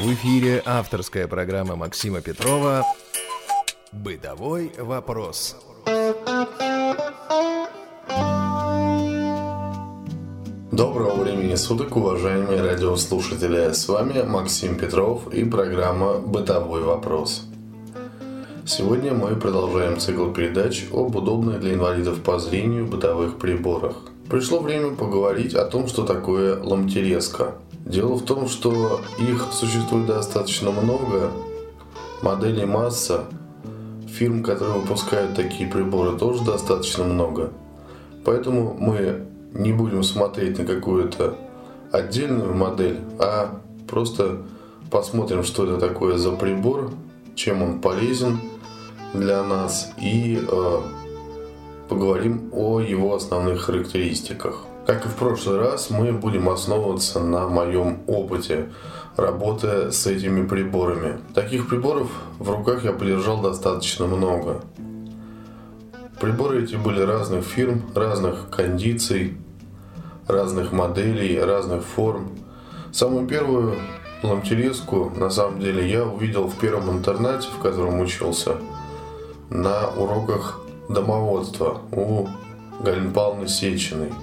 В эфире авторская программа Максима Петрова «Бытовой вопрос». Доброго времени суток, уважаемые радиослушатели! С вами Максим Петров и программа «Бытовой вопрос». Сегодня мы продолжаем цикл передач об удобных для инвалидов по зрению бытовых приборах. Пришло время поговорить о том, что такое ламтерезка. Дело в том, что их существует достаточно много, моделей масса, фирм, которые выпускают такие приборы, тоже достаточно много. Поэтому мы не будем смотреть на какую-то отдельную модель, а просто посмотрим, что это такое за прибор, чем он полезен для нас и э, поговорим о его основных характеристиках. Как и в прошлый раз, мы будем основываться на моем опыте работы с этими приборами. Таких приборов в руках я подержал достаточно много. Приборы эти были разных фирм, разных кондиций, разных моделей, разных форм. Самую первую ламтерезку, на самом деле, я увидел в первом интернате, в котором учился, на уроках домоводства у Галины Павловны Сечиной.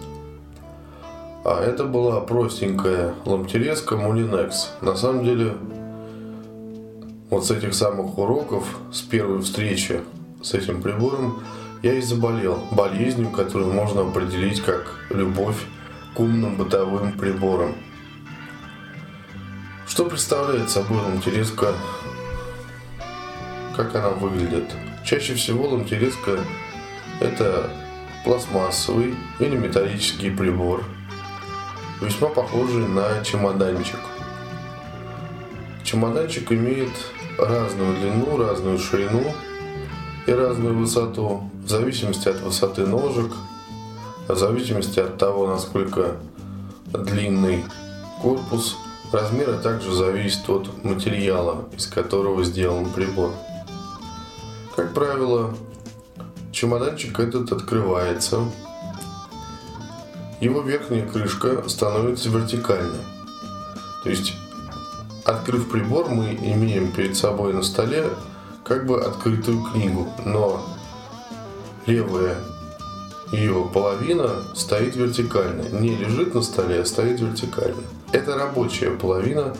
А это была простенькая ламтерезка Мулинекс. На самом деле, вот с этих самых уроков, с первой встречи с этим прибором, я и заболел болезнью, которую можно определить как любовь к умным бытовым приборам. Что представляет собой ламтерезка? Как она выглядит? Чаще всего ламтерезка – это пластмассовый или металлический прибор – весьма похожий на чемоданчик. Чемоданчик имеет разную длину, разную ширину и разную высоту, в зависимости от высоты ножек, в зависимости от того, насколько длинный корпус, размер а также зависит от материала, из которого сделан прибор. Как правило, чемоданчик этот открывается его верхняя крышка становится вертикальной. То есть, открыв прибор, мы имеем перед собой на столе как бы открытую книгу, но левая ее половина стоит вертикально. Не лежит на столе, а стоит вертикально. Это рабочая половина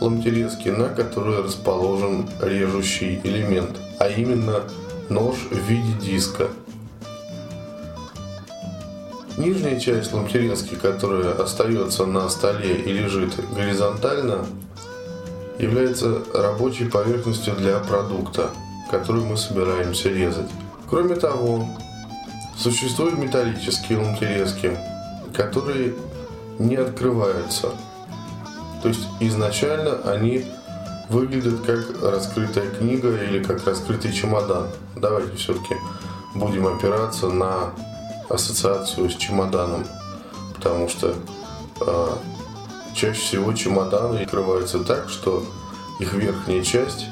ламтерезки, на которой расположен режущий элемент, а именно нож в виде диска – Нижняя часть ламтерински, которая остается на столе и лежит горизонтально, является рабочей поверхностью для продукта, который мы собираемся резать. Кроме того, существуют металлические ламтерезки, которые не открываются. То есть изначально они выглядят как раскрытая книга или как раскрытый чемодан. Давайте все-таки будем опираться на ассоциацию с чемоданом, потому что э, чаще всего чемоданы открываются так, что их верхняя часть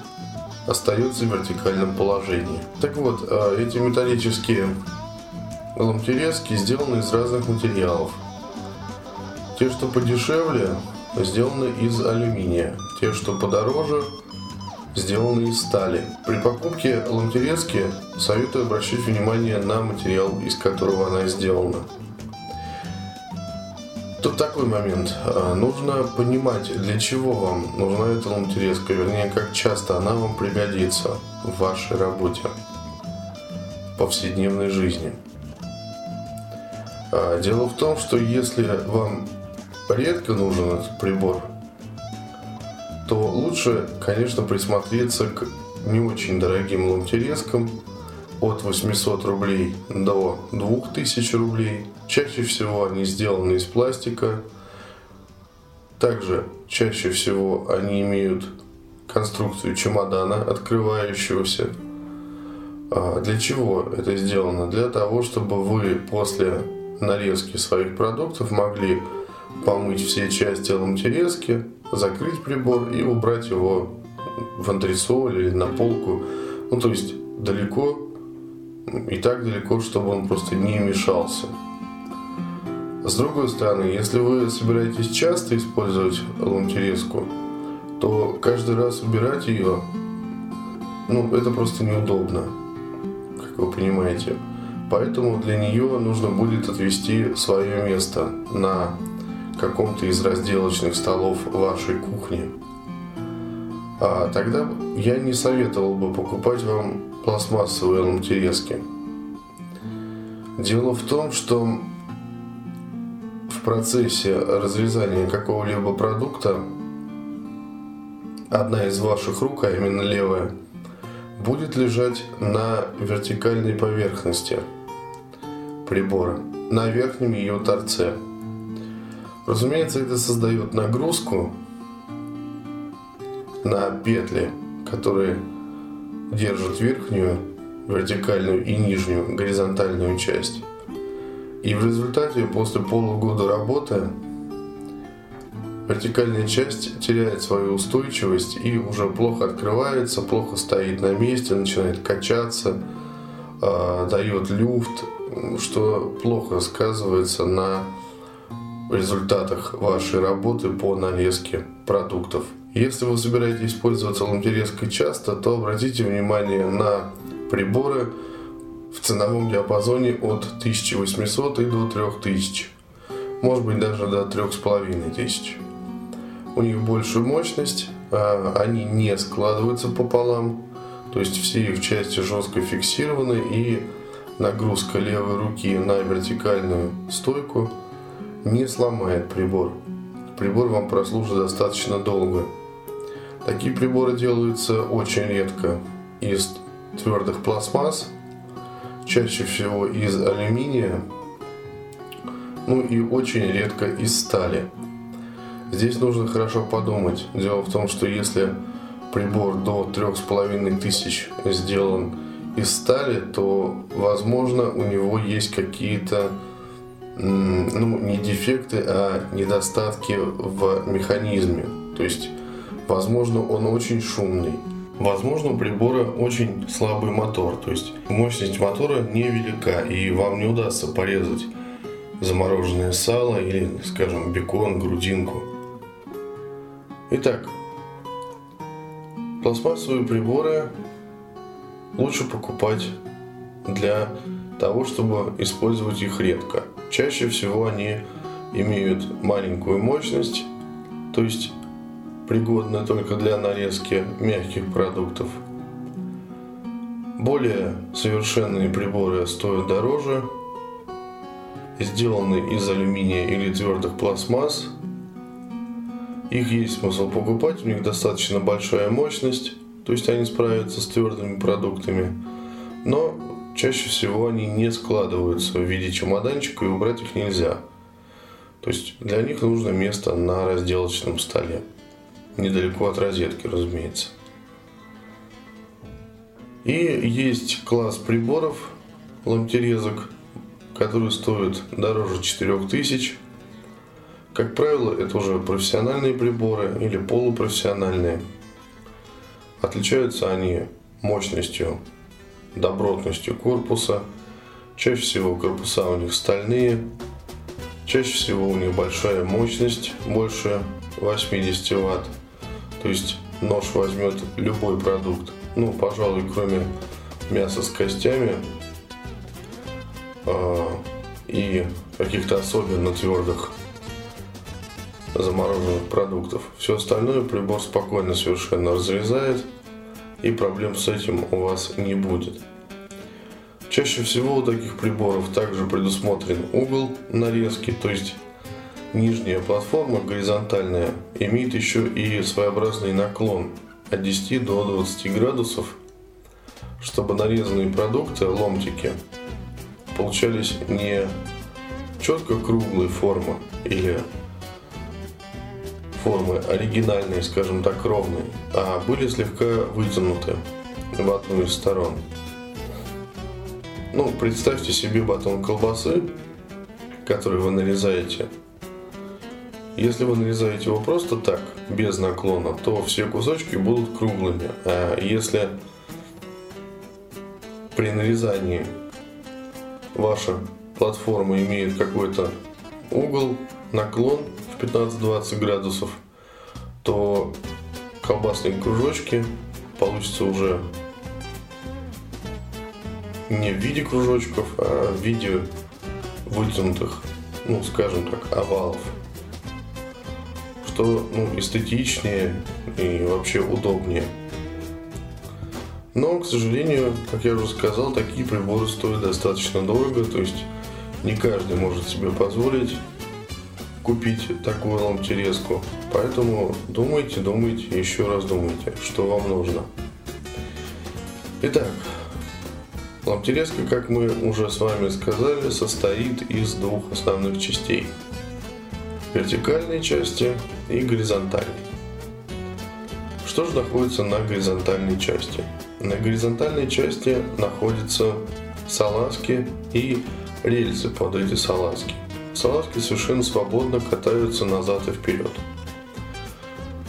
остается в вертикальном положении. Так вот, э, эти металлические ламтерезки сделаны из разных материалов. Те, что подешевле, сделаны из алюминия. Те, что подороже, сделаны из стали. При покупке ламтерезки советую обращать внимание на материал, из которого она сделана. Тут такой момент. А, нужно понимать, для чего вам нужна эта ламтерезка, вернее, как часто она вам пригодится в вашей работе, в повседневной жизни. А, дело в том, что если вам редко нужен этот прибор, то лучше, конечно, присмотреться к не очень дорогим ламтерезкам от 800 рублей до 2000 рублей. Чаще всего они сделаны из пластика. Также чаще всего они имеют конструкцию чемодана, открывающегося. А для чего это сделано? Для того, чтобы вы после нарезки своих продуктов могли помыть все части ламтерезки, закрыть прибор и убрать его в антресоль или на полку. Ну, то есть далеко и так далеко, чтобы он просто не мешался. С другой стороны, если вы собираетесь часто использовать ламтерезку, то каждый раз убирать ее, ну, это просто неудобно, как вы понимаете. Поэтому для нее нужно будет отвести свое место на каком-то из разделочных столов вашей кухни. А тогда я не советовал бы покупать вам пластмассовые ломтерезки. Дело в том, что в процессе разрезания какого-либо продукта одна из ваших рук, а именно левая, будет лежать на вертикальной поверхности прибора, на верхнем ее торце. Разумеется, это создает нагрузку на петли, которые держат верхнюю вертикальную и нижнюю горизонтальную часть. И в результате после полугода работы вертикальная часть теряет свою устойчивость и уже плохо открывается, плохо стоит на месте, начинает качаться, э, дает люфт, что плохо сказывается на результатах вашей работы по нарезке продуктов. Если вы собираетесь пользоваться ламтерезкой часто, то обратите внимание на приборы в ценовом диапазоне от 1800 и до 3000. Может быть даже до 3500. У них большая мощность, а они не складываются пополам, то есть все их части жестко фиксированы и нагрузка левой руки на вертикальную стойку не сломает прибор. Прибор вам прослужит достаточно долго. Такие приборы делаются очень редко из твердых пластмасс, чаще всего из алюминия, ну и очень редко из стали. Здесь нужно хорошо подумать. Дело в том, что если прибор до 3500 сделан из стали, то, возможно, у него есть какие-то ну, не дефекты, а недостатки в механизме. То есть Возможно, он очень шумный. Возможно, у прибора очень слабый мотор, то есть мощность мотора невелика, и вам не удастся порезать замороженное сало или, скажем, бекон, грудинку. Итак, пластмассовые приборы лучше покупать для того, чтобы использовать их редко. Чаще всего они имеют маленькую мощность, то есть пригодны только для нарезки мягких продуктов. Более совершенные приборы стоят дороже, сделаны из алюминия или твердых пластмасс. Их есть смысл покупать, у них достаточно большая мощность, то есть они справятся с твердыми продуктами, но чаще всего они не складываются в виде чемоданчика и убрать их нельзя. То есть для них нужно место на разделочном столе недалеко от розетки, разумеется. И есть класс приборов, ламтерезок, которые стоят дороже 4000. Как правило, это уже профессиональные приборы или полупрофессиональные. Отличаются они мощностью, добротностью корпуса. Чаще всего корпуса у них стальные. Чаще всего у них большая мощность, больше 80 ватт. То есть нож возьмет любой продукт, ну, пожалуй, кроме мяса с костями э, и каких-то особенно твердых замороженных продуктов. Все остальное прибор спокойно совершенно разрезает, и проблем с этим у вас не будет. Чаще всего у таких приборов также предусмотрен угол нарезки, то есть Нижняя платформа, горизонтальная, имеет еще и своеобразный наклон от 10 до 20 градусов, чтобы нарезанные продукты, ломтики, получались не четко круглой формы или формы оригинальные, скажем так, ровные, а были слегка вытянуты в одну из сторон. Ну, представьте себе батон колбасы, который вы нарезаете – если вы нарезаете его просто так, без наклона, то все кусочки будут круглыми. А если при нарезании ваша платформа имеет какой-то угол, наклон 15-20 градусов, то колбасные кружочки. Получится уже не в виде кружочков, а в виде вытянутых, ну, скажем так, овалов. Что ну, эстетичнее и вообще удобнее. Но, к сожалению, как я уже сказал, такие приборы стоят достаточно дорого, то есть не каждый может себе позволить купить такую ламтерезку. Поэтому думайте, думайте, еще раз думайте, что вам нужно. Итак, ламтерезка, как мы уже с вами сказали, состоит из двух основных частей. Вертикальной части и горизонтальной. Что же находится на горизонтальной части? На горизонтальной части находятся салазки и рельсы под эти салазки. Салазки совершенно свободно катаются назад и вперед.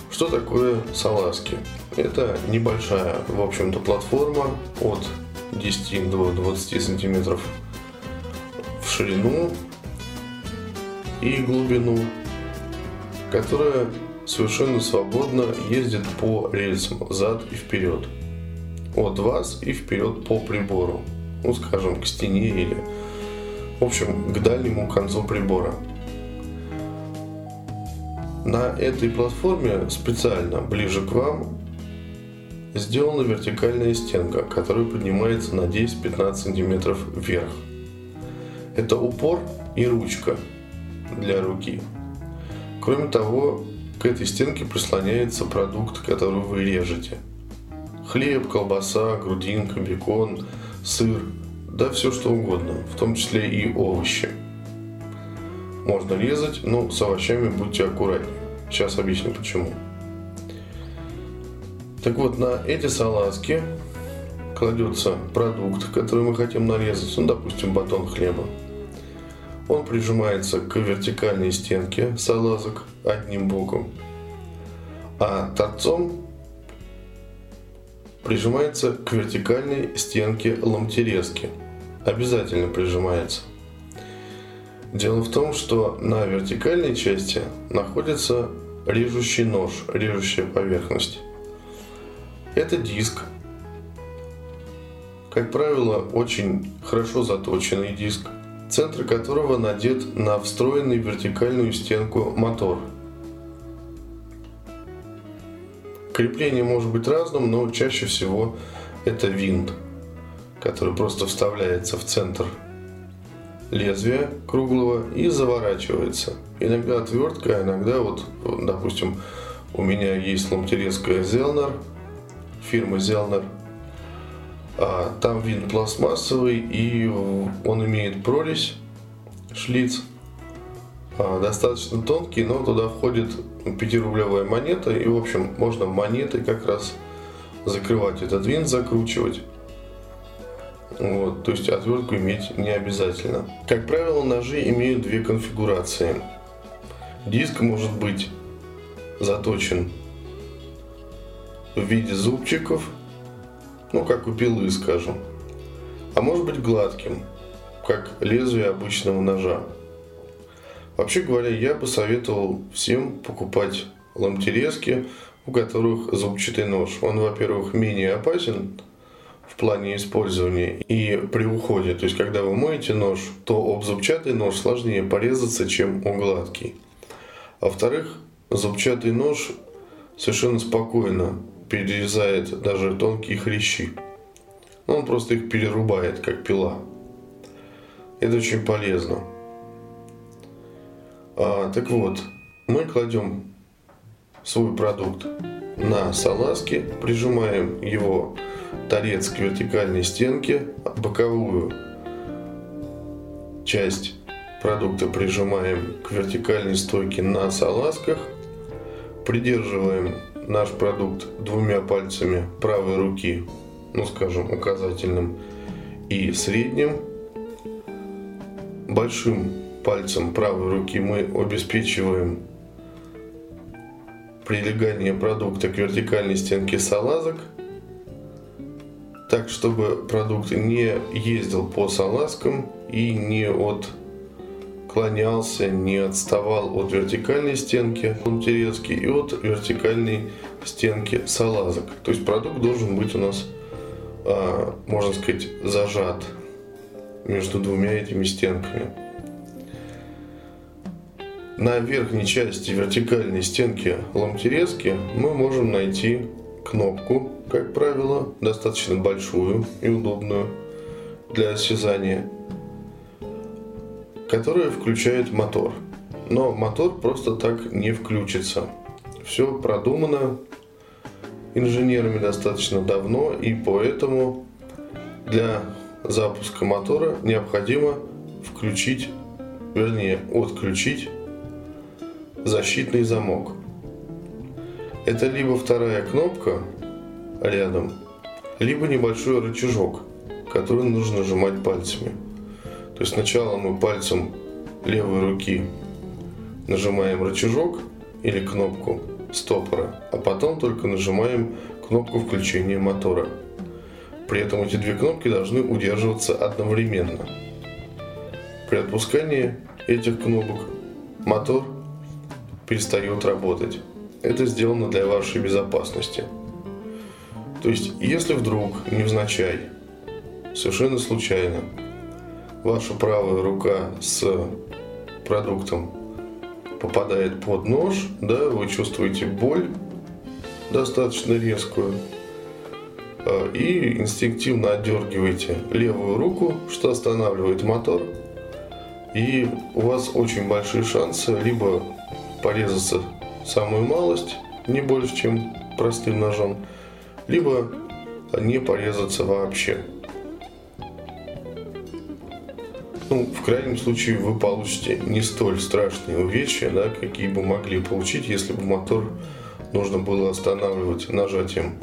Что такое салазки? Это небольшая, в общем-то, платформа от 10 до 20 сантиметров в ширину и глубину, которая совершенно свободно ездит по рельсам зад и вперед. От вас и вперед по прибору. Ну, скажем, к стене или в общем, к дальнему концу прибора. На этой платформе специально ближе к вам сделана вертикальная стенка, которая поднимается на 10-15 сантиметров вверх. Это упор и ручка для руки. Кроме того, к этой стенке прислоняется продукт, который вы режете. Хлеб, колбаса, грудинка, бекон, сыр – да все что угодно, в том числе и овощи. Можно резать, но с овощами будьте аккуратнее. Сейчас объясню почему. Так вот, на эти салазки кладется продукт, который мы хотим нарезать, ну, допустим, батон хлеба. Он прижимается к вертикальной стенке салазок одним боком, а торцом прижимается к вертикальной стенке ламтерезки – обязательно прижимается. Дело в том, что на вертикальной части находится режущий нож, режущая поверхность. Это диск. Как правило, очень хорошо заточенный диск, центр которого надет на встроенный вертикальную стенку мотор. Крепление может быть разным, но чаще всего это винт который просто вставляется в центр лезвия круглого и заворачивается. Иногда отвертка, иногда вот, допустим, у меня есть ламтерезская Зелнер, фирма Зелнер. А, там винт пластмассовый и он имеет прорезь, шлиц, а, достаточно тонкий, но туда входит 5-рублевая монета и в общем можно монетой как раз закрывать этот винт, закручивать. Вот, то есть отвертку иметь не обязательно. Как правило, ножи имеют две конфигурации. Диск может быть заточен в виде зубчиков, ну как у пилы, скажем, а может быть гладким, как лезвие обычного ножа. Вообще говоря, я бы советовал всем покупать ламтерезки, у которых зубчатый нож. Он, во-первых, менее опасен, в плане использования и при уходе. То есть, когда вы моете нож, то об зубчатый нож сложнее порезаться, чем о гладкий. А во-вторых, зубчатый нож совершенно спокойно перерезает даже тонкие хрящи. Он просто их перерубает, как пила. Это очень полезно. А, так вот, мы кладем свой продукт на салазки, прижимаем его торец к вертикальной стенке, боковую часть продукта прижимаем к вертикальной стойке на салазках, придерживаем наш продукт двумя пальцами правой руки, ну скажем указательным и средним. Большим пальцем правой руки мы обеспечиваем прилегание продукта к вертикальной стенке салазок – так, чтобы продукт не ездил по салазкам и не от отклонялся, не отставал от вертикальной стенки ломтерецки и от вертикальной стенки салазок. То есть продукт должен быть у нас, а, можно сказать, зажат между двумя этими стенками. На верхней части вертикальной стенки ломтерезки мы можем найти кнопку, как правило, достаточно большую и удобную для осязания, которая включает мотор. Но мотор просто так не включится. Все продумано инженерами достаточно давно, и поэтому для запуска мотора необходимо включить, вернее, отключить защитный замок. Это либо вторая кнопка рядом, либо небольшой рычажок, который нужно нажимать пальцами. То есть сначала мы пальцем левой руки нажимаем рычажок или кнопку стопора, а потом только нажимаем кнопку включения мотора. При этом эти две кнопки должны удерживаться одновременно. При отпускании этих кнопок мотор перестает работать. Это сделано для вашей безопасности. То есть, если вдруг, невзначай, совершенно случайно, ваша правая рука с продуктом попадает под нож, да, вы чувствуете боль достаточно резкую, а, и инстинктивно отдергиваете левую руку, что останавливает мотор, и у вас очень большие шансы либо порезаться самую малость, не больше, чем простым ножом, либо не порезаться вообще. Ну, в крайнем случае вы получите не столь страшные увечья, да, какие бы могли получить, если бы мотор нужно было останавливать нажатием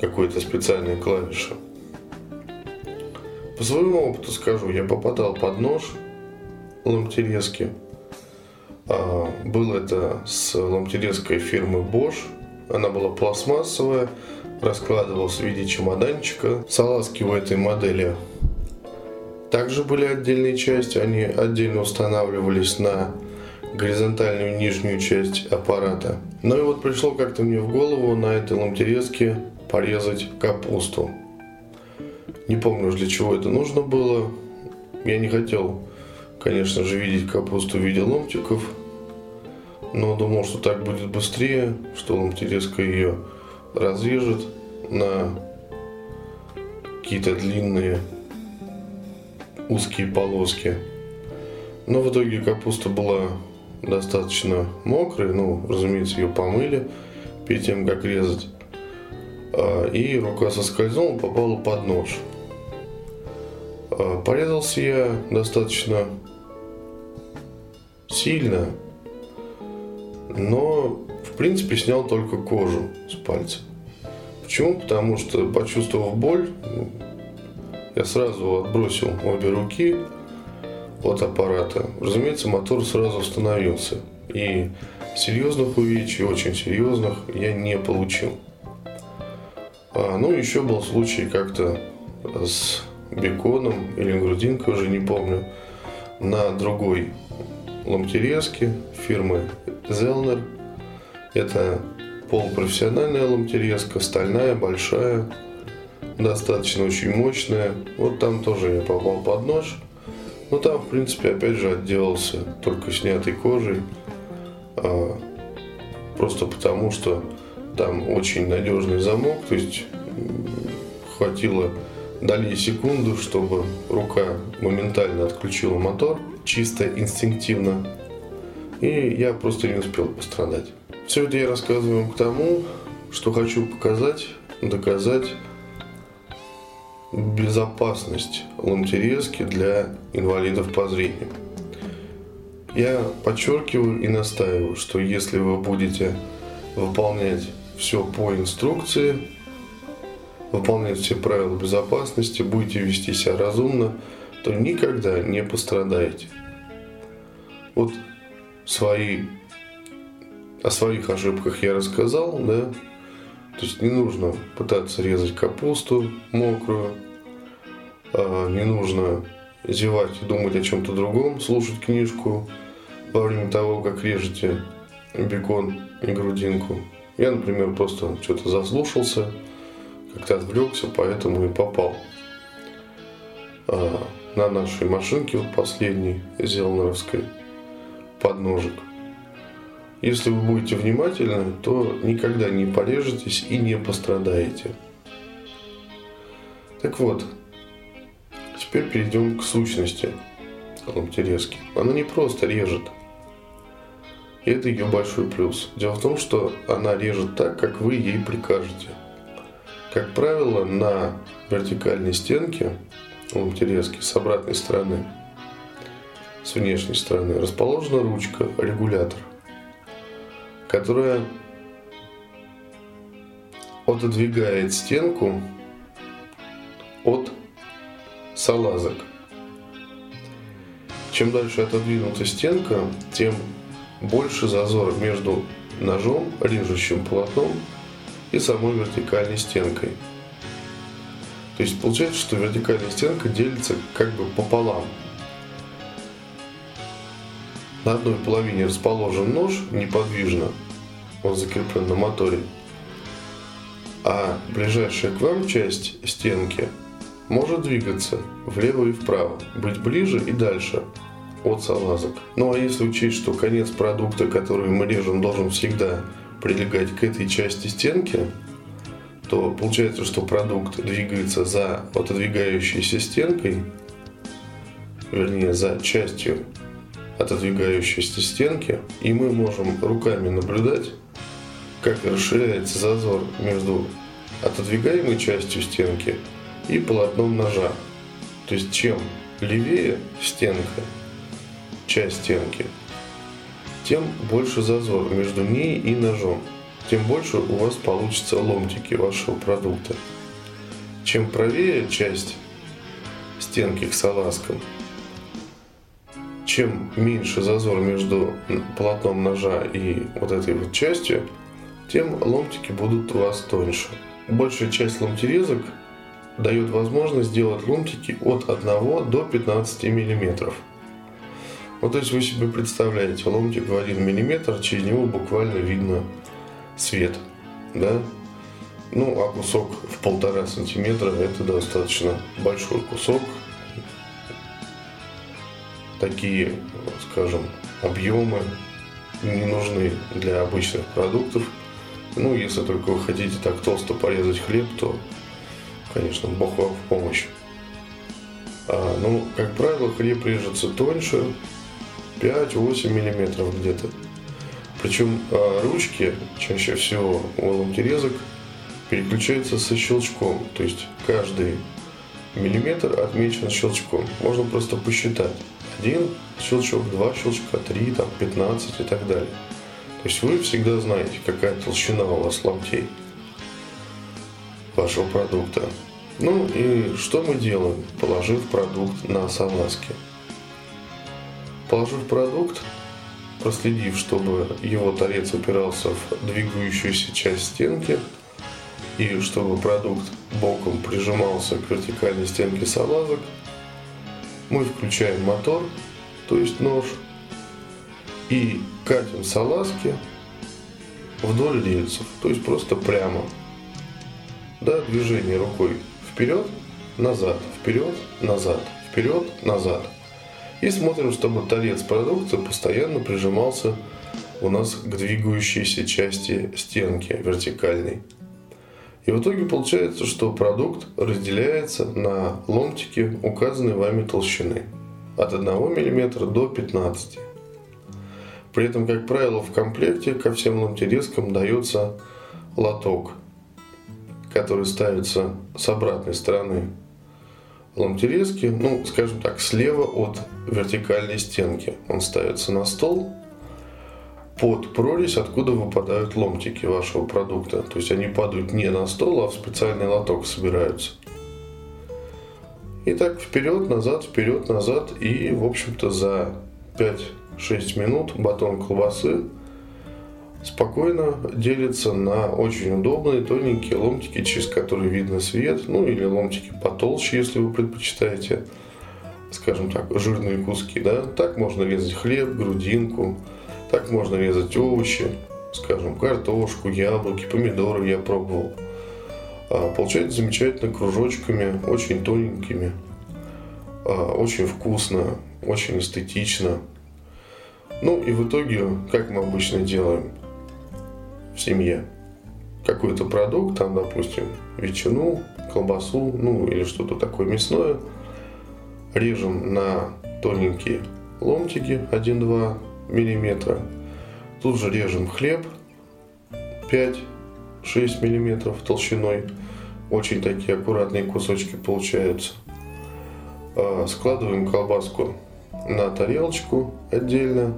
какой-то специальной клавиши. По своему опыту скажу, я попадал под нож ламтерезки – а, был это с ламтерецкой фирмы Bosch. Она была пластмассовая, раскладывалась в виде чемоданчика. Салазки у этой модели также были отдельные части. Они отдельно устанавливались на горизонтальную нижнюю часть аппарата. Ну и вот пришло как-то мне в голову на этой ламтерезке порезать капусту. Не помню для чего это нужно было. Я не хотел конечно же, видеть капусту в виде ломтиков. Но думал, что так будет быстрее, что ломтирезка ее разрежет на какие-то длинные узкие полоски. Но в итоге капуста была достаточно мокрой, ну, разумеется, ее помыли перед тем, как резать. А, и рука соскользнула, попала под нож. А, порезался я достаточно сильно, но в принципе снял только кожу с пальца. Почему? Потому что почувствовав боль, я сразу отбросил обе руки от аппарата. Разумеется, мотор сразу остановился. И серьезных увечий, очень серьезных, я не получил. А, ну, еще был случай как-то с беконом или грудинкой, уже не помню, на другой ломтерезки фирмы Зелнер. Это полупрофессиональная ломтерезка, стальная, большая, достаточно очень мощная. Вот там тоже я попал под нож. Но там, в принципе, опять же отделался только снятой кожей. А, просто потому, что там очень надежный замок. То есть хватило дали секунду, чтобы рука моментально отключила мотор чисто инстинктивно. И я просто не успел пострадать. Все это я рассказываю к тому, что хочу показать, доказать безопасность ломтерезки для инвалидов по зрению. Я подчеркиваю и настаиваю, что если вы будете выполнять все по инструкции, выполнять все правила безопасности, будете вести себя разумно, то никогда не пострадаете. Вот свои, о своих ошибках я рассказал, да, то есть не нужно пытаться резать капусту мокрую, а не нужно зевать и думать о чем-то другом, слушать книжку во время того, как режете бекон и грудинку. Я, например, просто что-то заслушался, как-то отвлекся, поэтому и попал а, на нашей машинке, вот последней, Зелнеровской, подножек. Если вы будете внимательны, то никогда не порежетесь и не пострадаете. Так вот, теперь перейдем к сущности ламтерезки. Она не просто режет. И это ее большой плюс. Дело в том, что она режет так, как вы ей прикажете. Как правило, на вертикальной стенке ламтерезки с обратной стороны, с внешней стороны, расположена ручка, регулятор – которая отодвигает стенку от салазок. Чем дальше отодвинута стенка, тем больше зазор между ножом, режущим полотном и самой вертикальной стенкой. То есть получается, что вертикальная стенка делится как бы пополам – на одной половине расположен нож неподвижно, он закреплен на моторе, а ближайшая к вам часть стенки может двигаться влево и вправо, быть ближе и дальше от салазок. Ну а если учесть, что конец продукта, который мы режем, должен всегда прилегать к этой части стенки, то получается, что продукт двигается за отодвигающейся стенкой, вернее, за частью отодвигающейся стенки, и мы можем руками наблюдать, как расширяется зазор между отодвигаемой частью стенки и полотном ножа. То есть чем левее стенка, часть стенки, тем больше зазор между ней и ножом, тем больше у вас получится ломтики вашего продукта. Чем правее часть стенки к салазкам, чем меньше зазор между полотном ножа и вот этой вот частью, тем ломтики будут у вас тоньше. Большая часть ломтерезок дает возможность сделать ломтики от 1 до 15 миллиметров. Вот то есть вы себе представляете, ломтик в 1 миллиметр, через него буквально видно свет, да? Ну, а кусок в полтора сантиметра это достаточно большой кусок, такие, скажем, объемы не нужны для обычных продуктов. Ну, если только вы хотите так толсто порезать хлеб, то, конечно, Бог вам в помощь. А, ну, как правило, хлеб режется тоньше, 5-8 миллиметров где-то. Причем а, ручки чаще всего у ломтерезок переключаются со щелчком. То есть каждый миллиметр отмечен щелчком. Можно просто посчитать один щелчок, два щелчка, три, там, 15 и так далее. То есть вы всегда знаете, какая толщина у вас ломтей вашего продукта. Ну и что мы делаем, положив продукт на салазки? Положив продукт, проследив, чтобы его торец упирался в двигающуюся часть стенки, и чтобы продукт боком прижимался к вертикальной стенке салазок, мы включаем мотор, то есть нож, и катим салазки вдоль рельсов, то есть просто прямо. Да, движение рукой вперед, назад, вперед, назад, вперед, назад. И смотрим, чтобы торец продукции постоянно прижимался у нас к двигающейся части стенки вертикальной. И в итоге получается, что продукт разделяется на ломтики указанной вами толщины от 1 мм до 15 При этом, как правило, в комплекте ко всем ломтерезкам дается лоток, который ставится с обратной стороны ломтерезки, ну, скажем так, слева от вертикальной стенки. Он ставится на стол, под прорезь, откуда выпадают ломтики вашего продукта. То есть они падают не на стол, а в специальный лоток собираются. И так вперед, назад, вперед, назад. И, в общем-то, за 5-6 минут батон колбасы спокойно делится на очень удобные тоненькие ломтики, через которые видно свет, ну или ломтики потолще, если вы предпочитаете скажем так, жирные куски, да, так можно резать хлеб, грудинку, так можно резать овощи, скажем, картошку, яблоки, помидоры я пробовал. А, получается замечательно кружочками, очень тоненькими, а, очень вкусно, очень эстетично. Ну и в итоге, как мы обычно делаем в семье, какой-то продукт, там, допустим, ветчину, колбасу, ну или что-то такое мясное, режем на тоненькие ломтики 1-2 миллиметра. Тут же режем хлеб 5-6 миллиметров толщиной. Очень такие аккуратные кусочки получаются. А, складываем колбаску на тарелочку отдельно.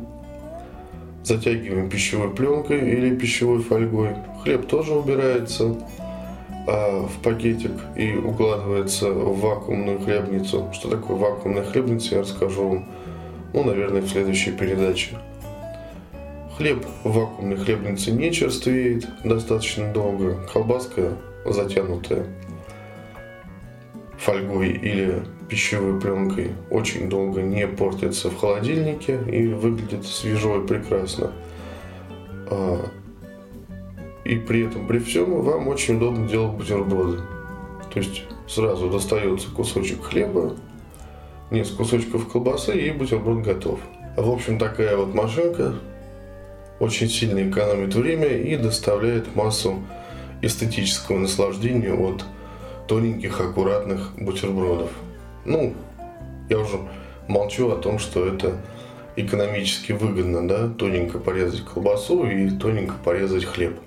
Затягиваем пищевой пленкой или пищевой фольгой. Хлеб тоже убирается а, в пакетик и укладывается в вакуумную хлебницу. Что такое вакуумная хлебница, я расскажу вам, ну, наверное, в следующей передаче. Хлеб в вакуумной хлебнице не черствеет достаточно долго. Колбаска затянутая фольгой или пищевой пленкой очень долго не портится в холодильнике и выглядит свежо и прекрасно. А, и при этом, при всем, вам очень удобно делать бутерброды. То есть сразу достается кусочек хлеба, несколько кусочков колбасы и бутерброд готов. В общем, такая вот машинка очень сильно экономит время и доставляет массу эстетического наслаждения от тоненьких, аккуратных бутербродов. Ну, я уже молчу о том, что это экономически выгодно, да, тоненько порезать колбасу и тоненько порезать хлеб.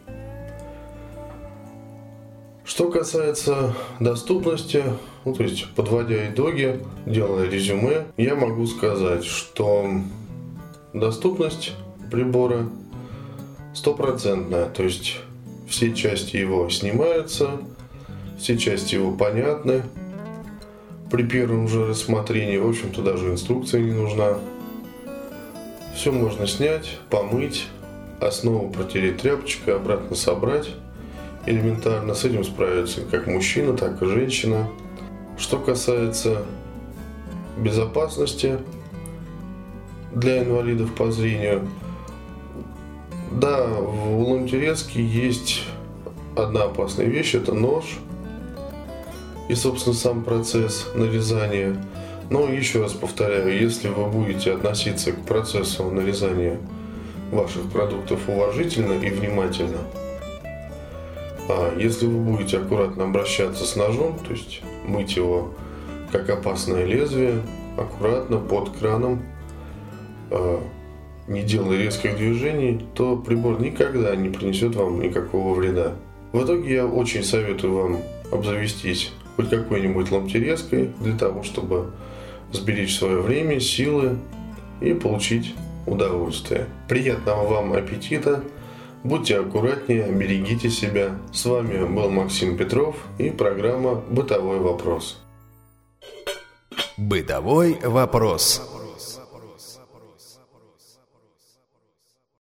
Что касается доступности, ну, то есть подводя итоги, делая резюме, я могу сказать, что доступность прибора стопроцентная, то есть все части его снимаются, все части его понятны. При первом же рассмотрении, в общем-то, даже инструкция не нужна. Все можно снять, помыть, основу протереть тряпочкой, обратно собрать элементарно. С этим справится как мужчина, так и женщина. Что касается безопасности для инвалидов по зрению, да, в Улан-Тереске есть одна опасная вещь, это нож и, собственно, сам процесс нарезания. Но еще раз повторяю, если вы будете относиться к процессу нарезания ваших продуктов уважительно и внимательно – а если вы будете аккуратно обращаться с ножом, то есть мыть его как опасное лезвие, аккуратно, под краном, а, не делая резких движений, то прибор никогда не принесет вам никакого вреда. В итоге я очень советую вам обзавестись хоть какой-нибудь ломтерезкой для того, чтобы сберечь свое время, силы и получить удовольствие. Приятного вам аппетита! Будьте аккуратнее, берегите себя. С вами был Максим Петров и программа «Бытовой вопрос». «Бытовой вопрос».